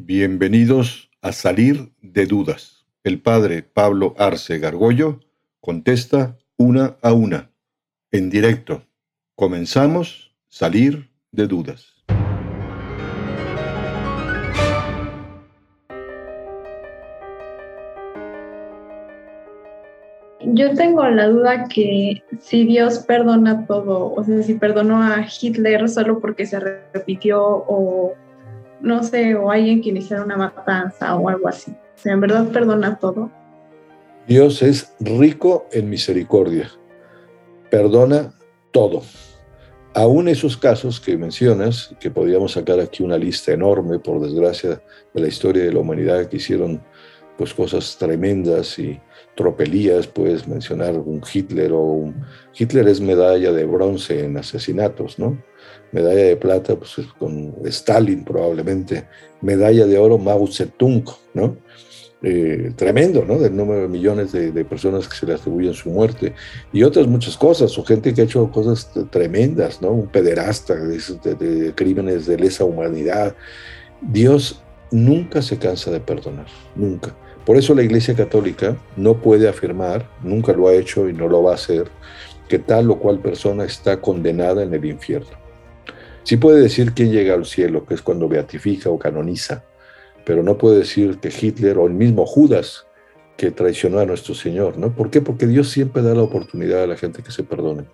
Bienvenidos a Salir de Dudas. El padre Pablo Arce Gargollo contesta una a una, en directo. Comenzamos Salir de Dudas. Yo tengo la duda que si Dios perdona todo, o sea, si perdonó a Hitler solo porque se repitió o no sé, o alguien que iniciara una matanza o algo así. O sea, en verdad perdona todo. Dios es rico en misericordia, perdona todo. Aún esos casos que mencionas, que podríamos sacar aquí una lista enorme, por desgracia, de la historia de la humanidad que hicieron pues cosas tremendas y tropelías, puedes mencionar un Hitler o un... Hitler es medalla de bronce en asesinatos, ¿no? medalla de plata pues, con Stalin probablemente, medalla de oro Mao Zedong, ¿no? Eh, tremendo, ¿no? Del número de millones de, personas que se le atribuyen su muerte y otras muchas cosas, o gente que ha hecho cosas tremendas, ¿no? Un pederasta de, crímenes de lesa humanidad. Dios nunca se cansa de perdonar, nunca. Por eso la Iglesia Católica no puede afirmar, nunca lo ha hecho y no lo va a hacer, que tal o cual persona está condenada en el infierno. Sí puede decir quién llega al cielo, que es cuando beatifica o canoniza, pero no puede decir que Hitler o el mismo Judas que traicionó a nuestro Señor, ¿no? ¿Por qué? Porque Dios siempre da la oportunidad a la gente que se perdone.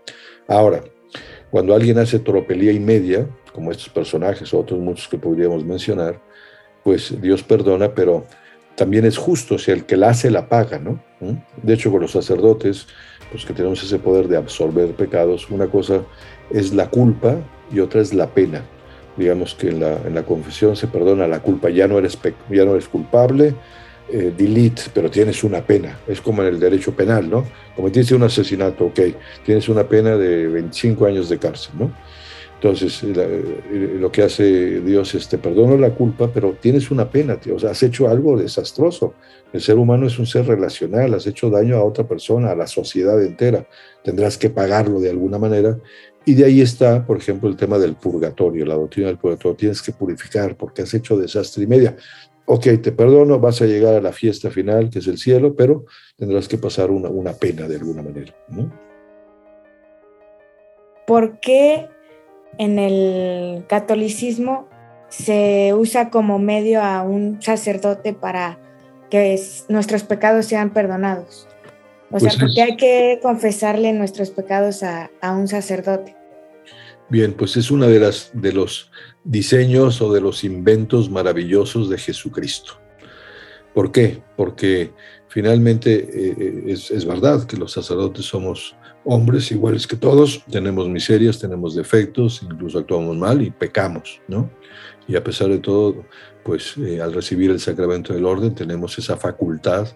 Ahora, cuando alguien hace tropelía y media, como estos personajes o otros muchos que podríamos mencionar, pues Dios perdona, pero también es justo, si el que la hace la paga, ¿no? ¿Mm? De hecho, con los sacerdotes, pues que tenemos ese poder de absorber pecados, una cosa es la culpa y otra es la pena. Digamos que en la, en la confesión se perdona la culpa, ya no eres, ya no eres culpable, eh, delete, pero tienes una pena. Es como en el derecho penal, ¿no? Cometiste un asesinato, ok, tienes una pena de 25 años de cárcel, ¿no? Entonces, lo que hace Dios es te perdono la culpa, pero tienes una pena, tío. O sea, has hecho algo desastroso. El ser humano es un ser relacional, has hecho daño a otra persona, a la sociedad entera. Tendrás que pagarlo de alguna manera. Y de ahí está, por ejemplo, el tema del purgatorio, la doctrina del purgatorio. Tienes que purificar porque has hecho desastre y media. Ok, te perdono, vas a llegar a la fiesta final, que es el cielo, pero tendrás que pasar una, una pena de alguna manera. ¿no? ¿Por qué en el catolicismo se usa como medio a un sacerdote para que nuestros pecados sean perdonados. O sea, pues porque hay que confesarle nuestros pecados a, un sacerdote. Bien, pues es uno de, las, de los diseños o de los inventos maravillosos de Jesucristo. ¿Por qué? Porque finalmente eh, eh, es, es, verdad que los sacerdotes somos hombres iguales que todos, tenemos miserias, tenemos defectos, incluso actuamos mal y pecamos, ¿no? Y a pesar de todo, pues eh, al recibir el sacramento del orden tenemos esa facultad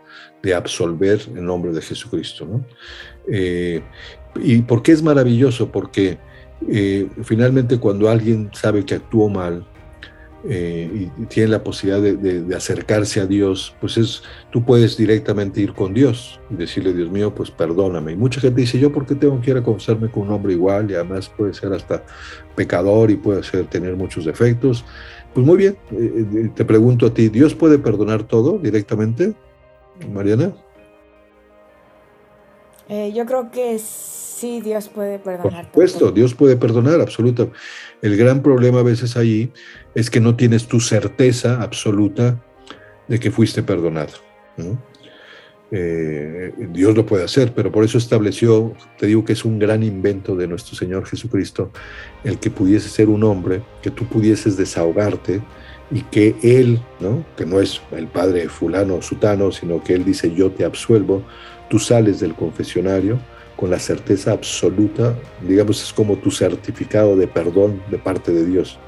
de absolver en nombre de Jesucristo, ¿no? Eh, ¿Y por qué es maravilloso? Porque eh, finalmente cuando alguien sabe que actuó mal, eh, y tiene la posibilidad de, acercarse a Dios, pues es, tú puedes directamente ir con Dios y decirle, Dios mío, pues perdóname. Y mucha gente dice, yo por qué tengo que ir a confesarme con un hombre igual y además puede ser hasta pecador y puede ser tener muchos defectos. Pues muy bien, eh, eh, te pregunto a ti, ¿Dios puede perdonar todo directamente, Mariana? yo creo que sí, Dios puede perdonar. Por supuesto, Dios puede perdonar, absoluta. El gran problema a veces ahí es que no tienes tu certeza absoluta de que fuiste perdonado. Eh, Dios lo puede hacer, pero por eso estableció, te digo que es un gran invento de nuestro Señor Jesucristo, el que pudiese ser un hombre, que tú pudieses desahogarte y que Él, ¿no? que no es el padre fulano o sutano, sino que Él dice yo te absuelvo, tú sales del confesionario con la certeza absoluta, digamos, es como tu certificado de perdón de parte de Dios.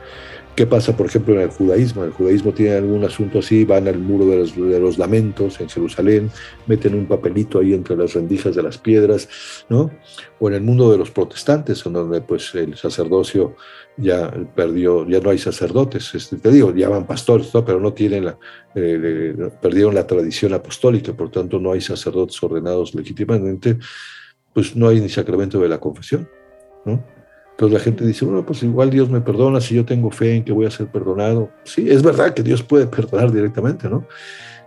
¿Qué pasa, por ejemplo, en el judaísmo? El judaísmo tiene algún asunto así, van al muro de los, lamentos en Jerusalén, meten un papelito ahí entre las rendijas de las piedras, ¿no? O en el mundo de los protestantes, en donde pues el sacerdocio ya perdió, ya no hay sacerdotes, este, te digo, llaman pastores, ¿no? pero no tienen la, eh, perdieron la tradición apostólica, por tanto no hay sacerdotes ordenados legítimamente, pues no hay ni sacramento de la confesión, ¿no? Entonces la gente dice, bueno, pues igual Dios me perdona si yo tengo fe en que voy a ser perdonado. Sí, es verdad que Dios puede perdonar directamente, ¿no?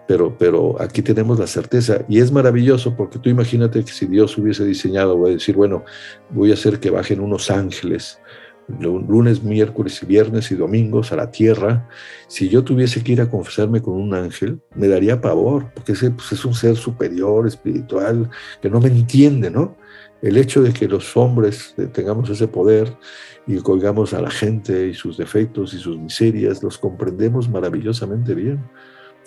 Pero, pero aquí tenemos la certeza y es maravilloso porque tú imagínate que si Dios hubiese diseñado, voy a decir, bueno, voy a hacer que bajen unos ángeles lunes, miércoles y viernes y domingos a la tierra, si yo tuviese que ir a confesarme con un ángel, me daría pavor, porque ese pues, es un ser superior, espiritual, que no me entiende, ¿no? El hecho de que los hombres tengamos ese poder y colgamos a la gente y sus defectos y sus miserias, los comprendemos maravillosamente bien.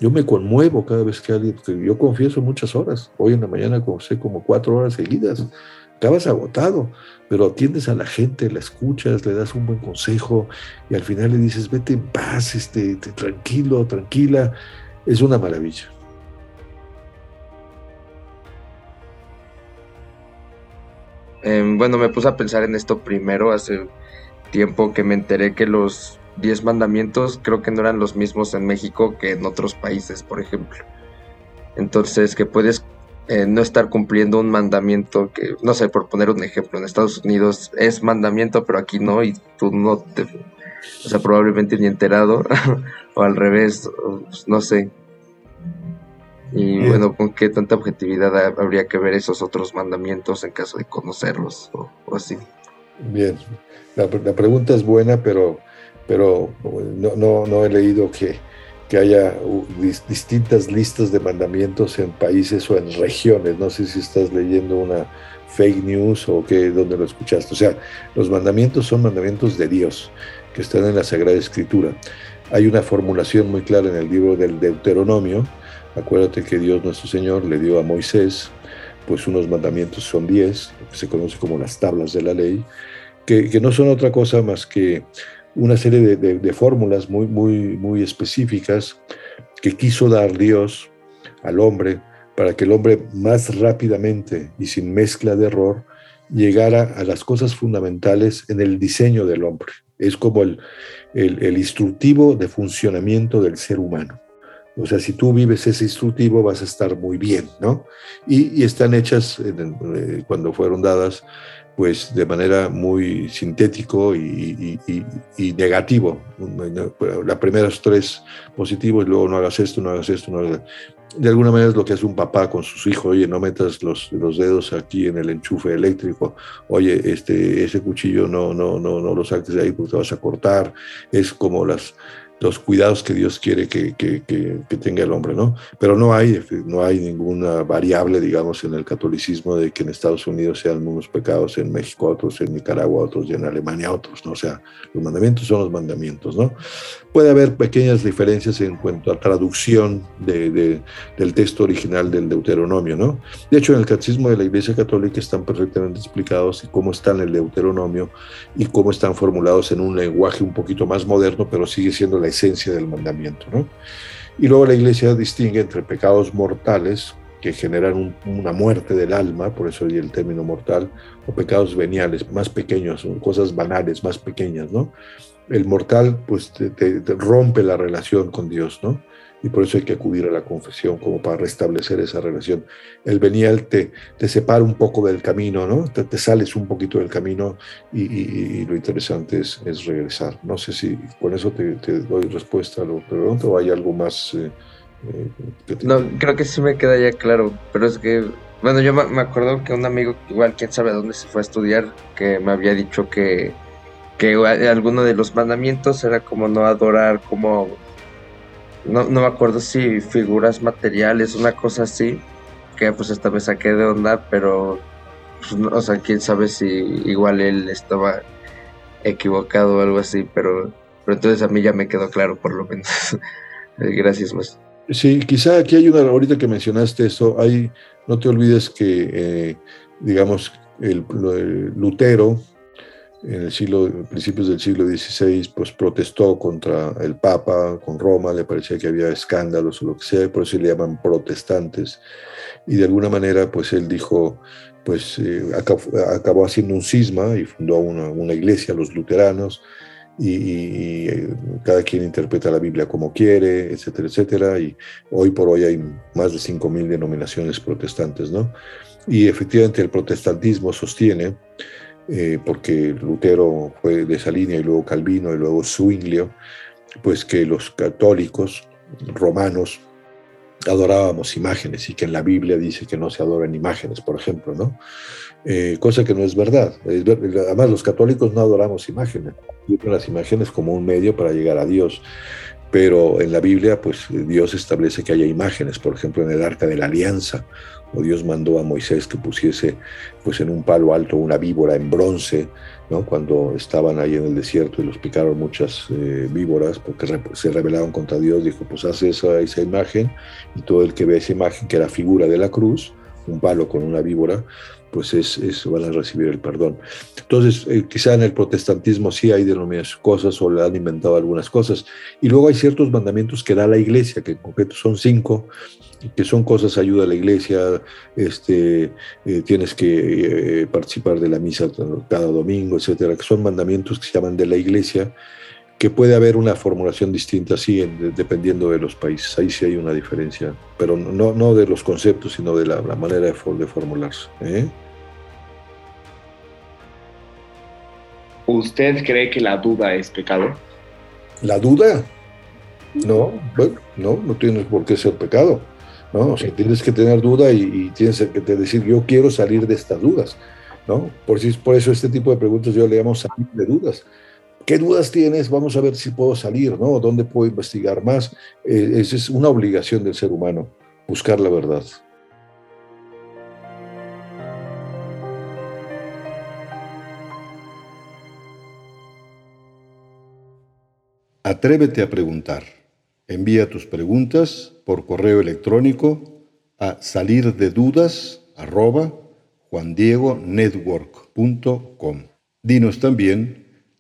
Yo me conmuevo cada vez que alguien, yo confieso muchas horas. Hoy en la mañana confesé como cuatro horas seguidas. Acabas agotado, pero atiendes a la gente, la escuchas, le das un buen consejo y al final le dices, vete en paz, este, tranquilo, tranquila. Es una maravilla. Em, bueno, me puse a pensar en esto primero hace tiempo que me enteré que los diez mandamientos creo que no eran los mismos en México que en otros países, por ejemplo. Entonces, que puedes eh, no estar cumpliendo un mandamiento que, no sé, por poner un ejemplo, en Estados Unidos es mandamiento, pero aquí no, y tú no te, o sea, probablemente ni enterado, o al revés, pues, no sé. Y bueno, ¿con qué tanta objetividad habría que ver esos otros mandamientos en caso de conocerlos o, así? Bien, la, pregunta es buena, pero, pero no, no, no he leído que, que haya distintas listas de mandamientos en países o en regiones. No sé si estás leyendo una fake news o qué, dónde lo escuchaste. O sea, los mandamientos son mandamientos de Dios que están en la Sagrada Escritura. Hay una formulación muy clara en el libro del Deuteronomio. Acuérdate que Dios nuestro Señor le dio a Moisés, pues unos mandamientos son diez, que se conoce como las tablas de la ley, que, que no son otra cosa más que una serie de, fórmulas muy, muy, muy específicas que quiso dar Dios al hombre para que el hombre más rápidamente y sin mezcla de error llegara a las cosas fundamentales en el diseño del hombre. Es como el, instructivo de funcionamiento del ser humano. O sea, si tú vives ese instructivo vas a estar muy bien, ¿no? Y, están hechas, eh, cuando fueron dadas, pues de manera muy sintético y, negativo. La primera es tres positivos y luego no hagas esto, no hagas esto, no hagas De alguna manera es lo que hace un papá con sus hijos, oye, no metas los, los dedos aquí en el enchufe eléctrico, oye, este, ese cuchillo no, no, no, no lo saques de ahí porque te vas a cortar. Es como las, los cuidados que Dios quiere que, que, que, tenga el hombre, ¿no? Pero no hay, no hay ninguna variable, digamos, en el catolicismo de que en Estados Unidos sean unos pecados, en México otros, en Nicaragua otros y en Alemania otros, ¿no? O sea, los mandamientos son los mandamientos, ¿no? Puede haber pequeñas diferencias en cuanto a traducción de, de, del texto original del Deuteronomio, ¿no? De hecho, en el catecismo de la Iglesia Católica están perfectamente explicados cómo están el Deuteronomio y cómo están formulados en un lenguaje un poquito más moderno, pero sigue siendo esencia del mandamiento. ¿no? Y luego la iglesia distingue entre pecados mortales, que generan una muerte del alma, por eso el término mortal, o pecados veniales, más pequeños, cosas banales, más pequeñas, ¿no? El mortal, pues, te rompe la relación con Dios, ¿no? Y por eso hay que acudir a la confesión como para restablecer esa relación. El venial te, te separa un poco del camino, ¿no? Te, sales un poquito del camino y, lo interesante es, es, regresar. No sé si con eso te, doy respuesta a lo que pregunto o hay algo más. Eh, eh, no, creo que sí me queda ya claro, pero es que, bueno, yo me acuerdo que un amigo, igual quién sabe dónde se fue a estudiar, que me había dicho que que alguno de los mandamientos era como no adorar como no, no me acuerdo si figuras materiales, una cosa así, que pues esta me saqué de onda, pero, pues, o sea, quién sabe si igual él estaba equivocado o algo así, pero, pero entonces a mí ya me quedó claro por lo menos. Gracias, más. Sí, quizá aquí hay una, ahorita que mencionaste eso, hay, no te olvides que, eh, digamos, el, el Lutero, en el siglo, principios del siglo XVI, pues protestó contra el Papa, con Roma, le parecía que había escándalos o lo que sea, por eso le llaman protestantes. Y de alguna manera, pues él dijo, pues eh, acabó, haciendo un cisma y fundó una, una iglesia, los luteranos, y, eh, cada quien interpreta la Biblia como quiere, etcétera, etcétera. Y hoy por hoy hay más de 5.000 denominaciones protestantes, ¿no? Y efectivamente el protestantismo sostiene eh, porque Lutero fue de esa línea y luego Calvino y luego Zwinglio, pues que los católicos romanos adorábamos imágenes y que en la Biblia dice que no se adoran imágenes, por ejemplo, ¿no? Eh, cosa que no es verdad. Además, los católicos no adoramos imágenes, las imágenes como un medio para llegar a Dios. Pero en la Biblia, pues Dios establece que haya imágenes, por ejemplo, en el Arca de la Alianza, o Dios mandó a Moisés que pusiese pues en un palo alto una víbora en bronce, ¿no? cuando estaban ahí en el desierto y los picaron muchas eh, víboras porque se rebelaron contra Dios, dijo pues hace esa, esa imagen y todo el que ve esa imagen que era figura de la cruz, un palo con una víbora, pues es, van a recibir el perdón. Entonces, eh, quizá en el protestantismo sí hay denominadas cosas o le han inventado algunas cosas. Y luego hay ciertos mandamientos que da la iglesia, que en concreto son cinco, que son cosas ayuda a la iglesia, este, eh, tienes que eh, participar de la misa cada domingo, etcétera, que son mandamientos que se llaman de la iglesia que puede haber una formulación distinta, sí, dependiendo de los países. Ahí sí hay una diferencia, pero no, no de los conceptos, sino de la, manera de, de formularse. ¿eh? ¿Usted cree que la duda es pecado? ¿La duda? No, bueno, no, no tienes por qué ser pecado. ¿no? O sea, tienes que tener duda y, tienes que decir, yo quiero salir de estas dudas. ¿no? Por, por eso este tipo de preguntas yo le llamo salir de dudas ¿Qué dudas tienes? Vamos a ver si puedo salir, ¿no? ¿Dónde puedo investigar más? Eh, esa es una obligación del ser humano, buscar la verdad. Atrévete a preguntar. Envía tus preguntas por correo electrónico a salir de dudas Dinos también